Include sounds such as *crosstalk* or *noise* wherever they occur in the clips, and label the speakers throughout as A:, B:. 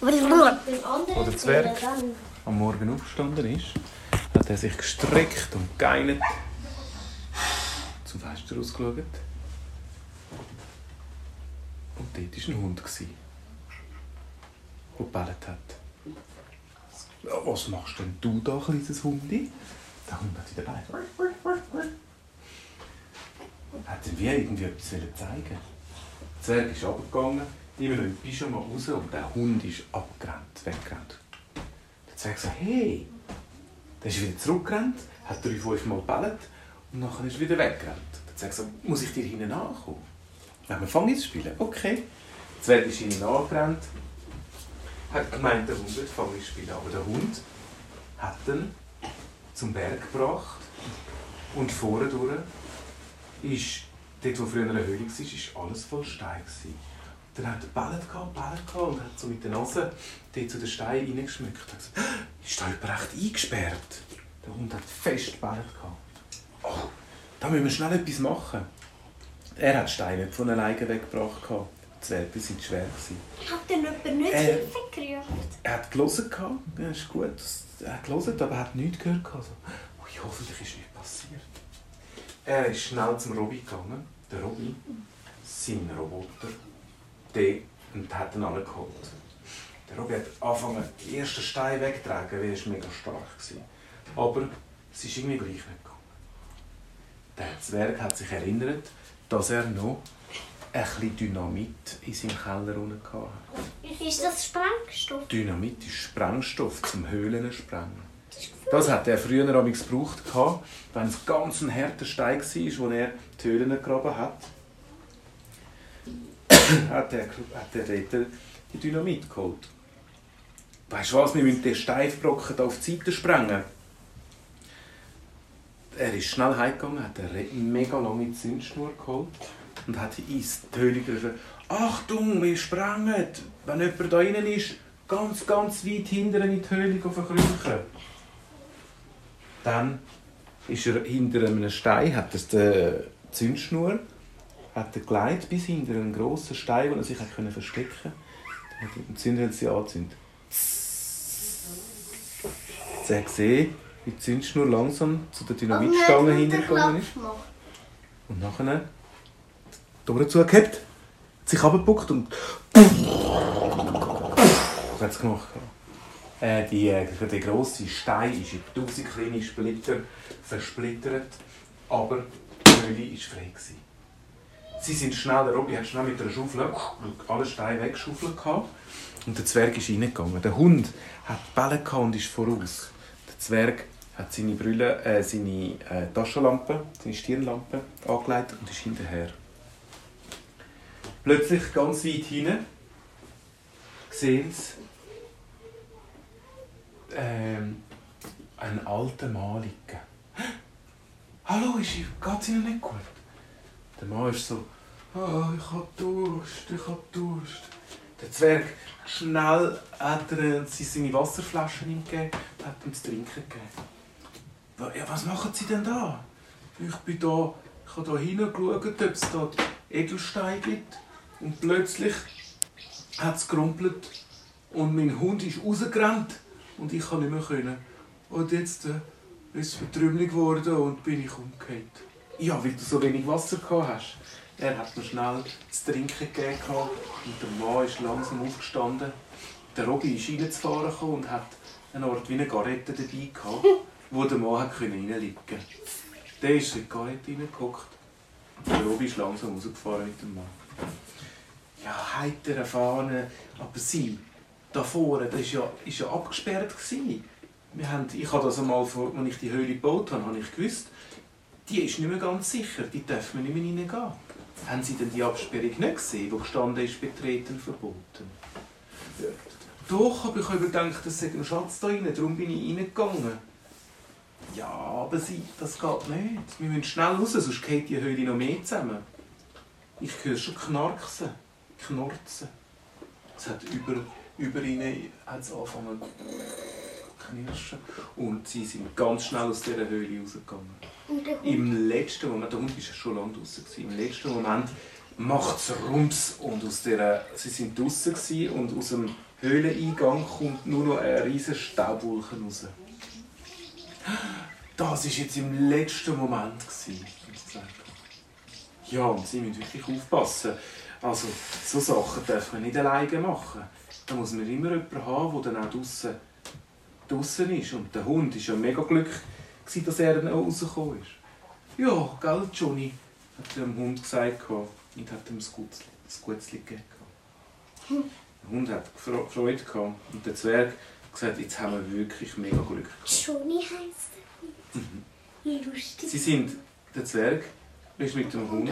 A: Wo der Zwerg am Morgen aufgestanden ist, hat er sich gestreckt und geeinert zum Fenster rausgeschaut. Und dort war ein Hund, der gebellt hat. Was machst denn du da, kleines Hundi? Der Hund hat wieder bellt. Hat er wie irgendwie etwas zeigen Der Zwerg ist runtergegangen, immer noch im Pyjama raus und der Hund ist abgerannt, weggerannt. Der Zwerg sagt, hey, der ist wieder zurückgerannt, hat drei, fünf Mal gebellt und nachher ist er wieder weggerannt. Der Zwerg sagt, muss ich dir hinten nachkommen? Wenn wir fangen zu spielen. Okay. Der Zwerg ist hinten nachgerannt, hat gemeint, der Hund wird fangen spielen, aber der Hund hat ihn zum Berg gebracht und vorne durch ist, dort wo früher eine Höhle war, ist alles voll Stein. Gewesen. Dann hat er Bället gehabt, Bället gehabt und hat so mit der Nase dort zu den Steinen reingeschmückt. Er hat gesagt, ist da jemand recht eingesperrt? Der Hund hat fest Bället gehabt. Oh, da müssen wir schnell etwas machen. Er hat Steine nicht von alleine weggebracht. Gehabt. Die Zwerge waren schwer.
B: Hat denn jemand nicht Hilfe gerufen?
A: Er hat gelesen, ja, ist gut. Er hat gelesen, aber er hat nichts gehört. gehabt. So, ui, hoffentlich ist nichts passiert. Er ist schnell zum Robby gegangen. Der Robby, sein Roboter, der, und hat ihn angeholt. Der Robby hat angefangen, die ersten Steine wegzutragen, weil er mega stark war. Aber es ist irgendwie gleich nicht gegangen. Der Zwerg hat sich erinnert, dass er noch ein bisschen Dynamit in seinem Keller unten hatte.
B: Ist das Sprengstoff?
A: Dynamit ist Sprengstoff zum Höhlen sprengen. Das hat er früher amigs gebraucht, wenn es ganz ein harter Stein war, wo er die Höhlen gegraben hat. *laughs* hat er, hat er dort die Dynamit geholt. Weißt du was, wir müssen den Steinbrocken hier auf die Seite sprengen. Er ist schnell heimgegangen, hat eine mega lange Zündschnur geholt und hat in die Höhle gerufen, Achtung, wir sprengen! Wenn jemand da rein ist, ganz, ganz weit hinten in die Höhle verkrüchen. Dann ist er hinter einem Stein, hat er die Zündschnur, hat er geleitet bis hinter einen grossen Stein, wo er sich hat können verstecken konnte. Dann hat er die Zündhölzchen angezündet. Jetzt hat er gesehen, wie die Zündschnur langsam zu der Dynamitstange hintergegangen ist. Und nachher Tore zugehabt, sich abgebuckt und hat es gemacht. Äh, die, äh, der grosse Stein ist in tausend kleine Splitter versplittert, aber die Höhle war frei. Gewesen. Sie sind schnell, der Robby hat schnell mit einer Schaufel alle Steine weggeschaufelt gehabt, und der Zwerg ist reingegangen. Der Hund hat Bälle und ist voraus. Der Zwerg hat seine Brille, äh, seine äh, Taschenlampe, seine Stirnlampe angelegt und ist hinterher. Plötzlich ganz weit hinten sehen sie ähm, einen alten Mann liegen. Hallo, ist, geht's Ihnen nicht gut? Der Mann ist so, oh, ich hab Durst, ich hab Durst. Der Zwerg schnell hat er seine Wasserflaschen ihm gegeben und hat ihm zu trinken gegeben. Ja, was machen Sie denn da? Ich bin da, ich habe da hingeschaut, ob es da Edelsteine gibt. Und plötzlich hat es gerumpelt und mein Hund ist rausgerannt und ich konnte nicht mehr. Können. Und jetzt äh, ist es vertrümmelig geworden und bin ich umgekehrt. Ja, weil du so wenig Wasser gehabt hast. Er hat mir schnell zu trinken gegeben und der Mann ist langsam aufgestanden. Der Robby ist reinzufahren und hat eine Art wie eine Garette dabei gehabt, *laughs* wo der Mann hat reinlegen konnte. Der ist in die Garette reingeguckt. Der Robby ist langsam rausgefahren mit dem Mann. Ja, heitere Fahne, aber sie, da vorne, das war ja, ist ja abgesperrt. Gewesen. Wir haben, ich habe das einmal, als ich die Höhle gebaut habe, habe ich gewusst, die ist nicht mehr ganz sicher, die dürfen wir nicht mehr reingehen. Haben Sie denn die Absperrung nicht gesehen, wo gestanden ist, betreten verboten? Ja. Doch, aber ich habe gedacht, es sei ein Schatz da drin, darum bin ich reingegangen. Ja, aber sie, das geht nicht. Wir müssen schnell raus, sonst geht die Höhle noch mehr zusammen. Ich höre schon knarksen, knorzen. Es hat über, über ihnen angefangen zu knirschen. Und sie sind ganz schnell aus dieser Höhle rausgegangen. Im letzten Moment, der Hund war schon lange draußen, im letzten Moment macht es Rums und aus der, sie sind draußen und aus dem Höhleneingang kommt nur noch ein riesiger Staubwolken raus. Das war jetzt im letzten Moment. gewesen. Ja, und sie müssen wirklich aufpassen. Also, so Sachen darf man nicht alleine machen. Da muss man immer jemanden haben, der dann auch draussen ist. Und der Hund war ja mega glücklich, gewesen, dass er dann auch rausgekommen ist. Ja, gell, Johnny, hat der Hund gesagt und hat ihm ein Gutzli gegeben. gehabt. Der Hund hat Freude gehabt und der Zwerg hat gesagt, jetzt haben wir wirklich mega Glück gehabt.
B: Johnny heisst er. Wie lustig.
A: Sie sind, der Zwerg ist mit dem Hund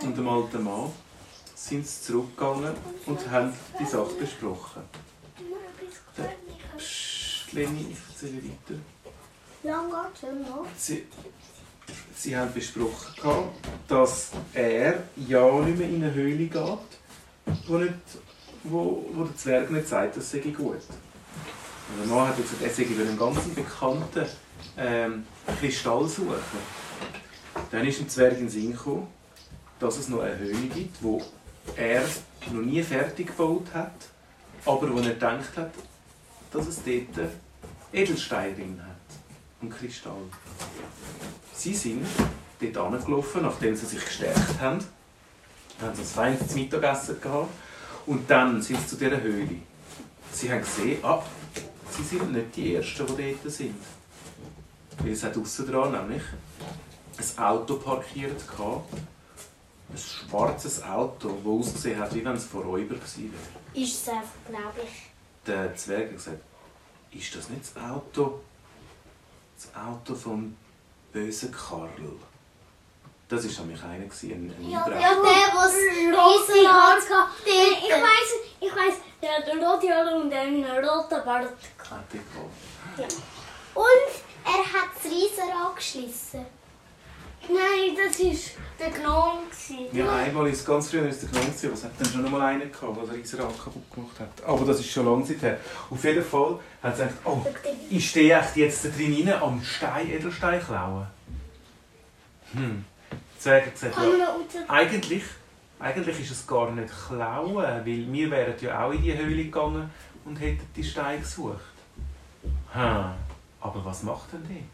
A: und dem alten Mann sind sie zurückgegangen und haben die Sache besprochen. Psst, Leni, ich erzähle weiter. Sie, sie haben besprochen, dass er ja nicht mehr in eine Höhle geht, wo, nicht, wo, wo der Zwerg nicht sagt, das sei gut. Und der Mann hat gesagt, er sei einen ganz bekannten ähm, Kristall suchen. Dann ist dem Zwerg in den Sinn gekommen, dass es noch eine Höhle gibt, wo er noch nie fertig gebaut hat, aber wo er gedacht hat, dass es dort Edelsteine drin hat und Kristall. Sie sind dort angelaufen, nachdem sie sich gestärkt haben. Dann haben sie ein feines Mittagessen gehabt. Und dann sind sie zu dieser Höhle. Sie haben gesehen, ah, sie sind nicht die Ersten, die dort sind. Weil es hat aussen dran nämlich ein Auto parkiert gehabt. Ein schwarzes Auto, das ausgesehen hat, wie wenn es von Räuber gewesen wäre.
B: Ist es einfach, glaube ich.
A: Der Zwerg hat gesagt, ist das nicht das Auto, das Auto vom bösen Karl? Das war nämlich einer, gewesen, ein, ein
B: Ja,
A: Einbrecher.
B: Ja, der, was riesige Haare gehabt
C: Ich weiß, ich weiß, der hat rote Haare und einen roten Bart.
A: Der gehabt.
B: Und er hat das Riesenrad geschlissen.
C: Nein, das war der Gnome.
A: Ja, einmal ist ganz früher ist der Gnome, was hat dann schon mal einen gehabt, der den Riesenrad kaputt gemacht hat. Aber das ist schon lange Zeit her. Auf jeden Fall hat sie gesagt, oh, ich stehe echt jetzt da drin rein, am Stein, Edelstein klauen. Hm. Der Zwerg hat gesagt, ja, Eigentlich, eigentlich ist es gar nicht klauen, weil wir wären ja auch in die Höhle gegangen und hätten die Steine gesucht. Hm. Aber was macht denn die?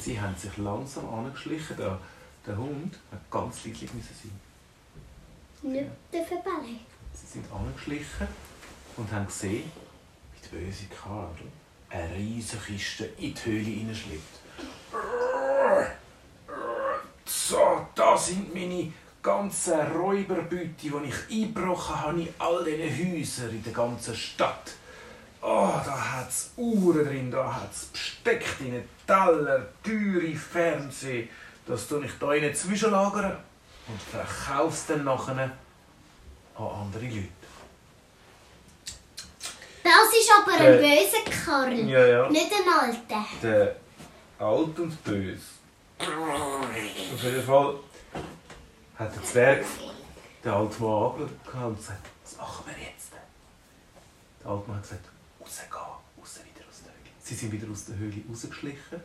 A: Sie haben sich langsam angeschlichen. Der, der Hund hat ganz leidlich müssen sein.
B: Nicht der Verbelle.
A: Sie sind angeschlichen und haben gesehen, wie der böse Karl eine riesige Kiste in die Höhle hineinschleppt. So, da sind meine ganzen Räuberbeute, die ich eingebrochen habe in all diesen Häusern in der ganzen Stadt. Oh, da hat es Uhren drin, da hat es Besteck drin, Teller, teure Fernsehen. Das tue ich da innen zwischenlagern und verkaufe es dann nachher an andere Leute.
B: Das ist aber ein böser Karl.
A: Ja, ja.
B: Nicht ein alter.
A: Der alt und böse. Auf jeden Fall hat der Zwerg den alten Mann angeschaut und gesagt, was machen wir jetzt? Der alte Mann hat gesagt, rausgehen, raus wieder aus der Höhle. Sie sind wieder aus der Höhle rausgeschlichen.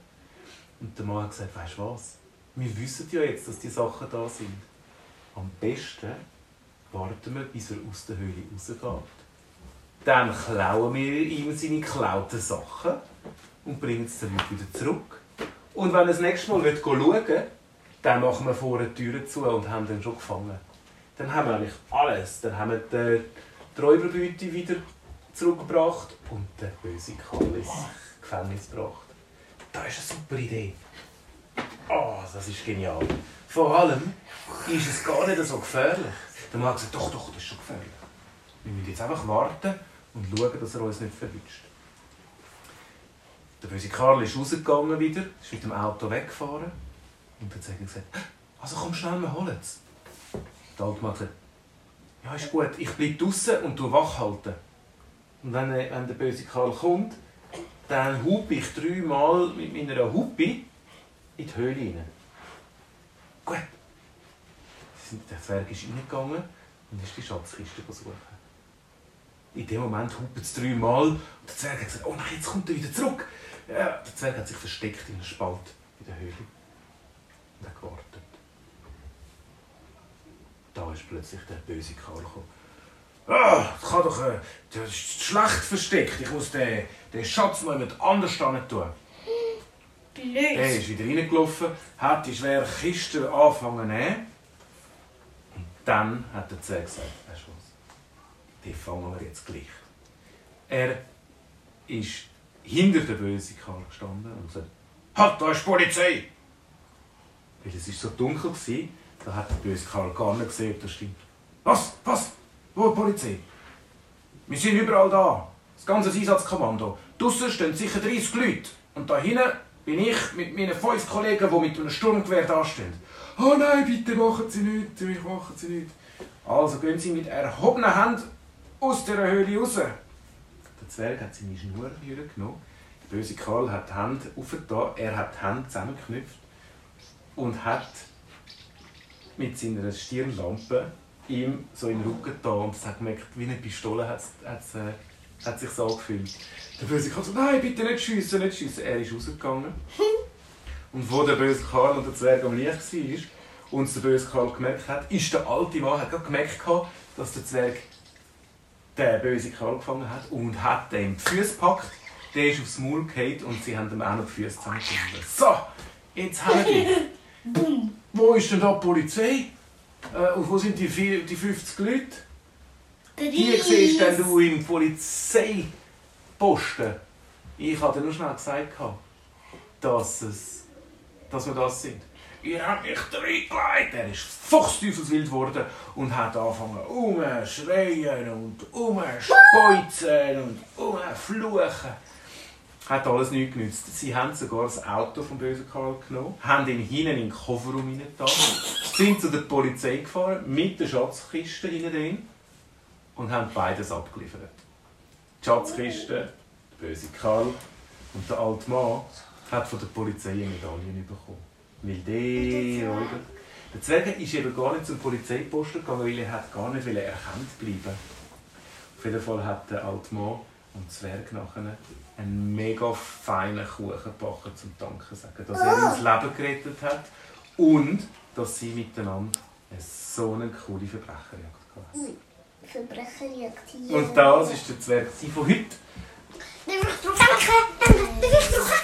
A: Und der Mann hat gesagt, weißt du was? Wir wissen ja jetzt, dass die Sachen da sind. Am besten warten wir, bis er aus der Höhle rausgeht. Dann klauen wir ihm seine geklauten Sachen und bringen es den Leuten wieder zurück. Und wenn er das nächste Mal schauen will, dann machen wir vorne die Türen zu und haben den schon gefangen. Dann haben wir eigentlich alles. Dann haben wir die, die Räuberbeute wieder zurückgebracht und den bösen Karl ins Gefängnis gebracht. Das ist eine super Idee. Oh, das ist genial. Vor allem ist es gar nicht so gefährlich. Der Mann hat gesagt, doch, doch, das ist schon gefährlich. Wir müssen jetzt einfach warten und schauen, dass er uns nicht verwünscht. Der böse Karl ist rausgegangen wieder, ist mit dem Auto weggefahren und hat gesagt, also komm schnell, wir holen es. Der alte Mann hat gesagt, ja ist gut, ich bleibe draußen und du wach halten. Und wenn, wenn der böse Karl kommt, dann hupe ich dreimal mit meiner Hupe in die Höhle rein. Gut. Der Zwerg ist reingegangen und ist die Schatzkiste suchen. In dem Moment hupt es dreimal und der Zwerg hat gesagt, oh nein, jetzt kommt er wieder zurück. Ja, der Zwerg hat sich versteckt in einem Spalt in der Höhle und hat gewartet. Da ist plötzlich der böse Karl gekommen. Ah, das kann doch. Äh, das ist schlecht versteckt. Ich muss den, den Schatz mal jemand anders tun. Er
C: Blöd.
A: ist wieder reingelaufen, hat die schwere Kiste angefangen zu nehmen. Und dann hat der Zwerg gesagt, weißt du was, die fangen wir jetzt gleich. Er ist hinter der bösen Karl gestanden und gesagt, halt, da ist die Polizei! Weil es war so dunkel, da hat der böse Karl gar nicht gesehen, ob das stimmt. Was? Was? Wo die Polizei? Wir sind überall da. Das ganze Einsatzkommando. Draussen stehen sicher 30 Leute. Und da hinten bin ich mit meinen fünf Kollegen, die mit einem Sturmgewehr dastehen. Oh nein, bitte machen Sie nichts, ich machen Sie nichts. Also gehen Sie mit erhobener Hand aus dieser Höhle raus. Der Zwerg hat seine Schnur genommen. Der böse Karl hat die Hand aufgetan, er hat die Hände zusammengeknüpft und hat mit seiner Stirnlampe ihm so in den Rücken getan und es hat gemerkt, wie eine Pistole hat, hat, äh, hat sich so angefühlt. Der böse Karl so, nein, bitte nicht schiessen, nicht schiessen. Er ist rausgegangen. *laughs* Und wo der böse Karl und der Zwerg am Licht war und der böse Karl gemerkt hat, ist der alte Mann, hat gerade gemerkt, dass der Zwerg den bösen Karl gefangen hat und hat ihm die Füße gepackt. Der ist aufs Maul gefallen und sie haben ihm auch noch die Füße zusammengebunden. So, jetzt haben wir dich. *laughs* Wo ist denn da die Polizei? Äh, und wo sind die, vier- die 50 Leute? Die siehst denn du im Polizeiposten. Ich dir nur schnell gesagt, dass, es, dass wir das sind. Ihr habt mich reingelegt. Er ist fuchsteufelswild geworden und hat angefangen umschreien und umspeuzen und umfluchen. Hat alles nichts genützt. Sie haben sogar das Auto vom bösen Karl genommen, haben ihn hinten in den Kofferraum hineingetan, sind zu der Polizei gefahren mit der Schatzkiste hinten drin und haben beides abgeliefert. Die Schatzkiste, der böse Karl und der alte Mann hat von der Polizei eine Medaille bekommen. Weil der, oder? Der Zwerg ist eben gar nicht zum Polizeiposten gegangen, weil er gar nicht erkannt bleiben. Auf jeden Fall hat der alte Mann und der Zwerg nachher einen mega feinen Kuchen gebacken zum Danken sagen, dass er ihm das Leben gerettet hat und dass sie miteinander eine so eine coole Verbrecherjagd hatten.
B: Verbrecherjagd hier.
A: Und das ist der Zwerg von heute.
B: Ich drauf? Ich drauf?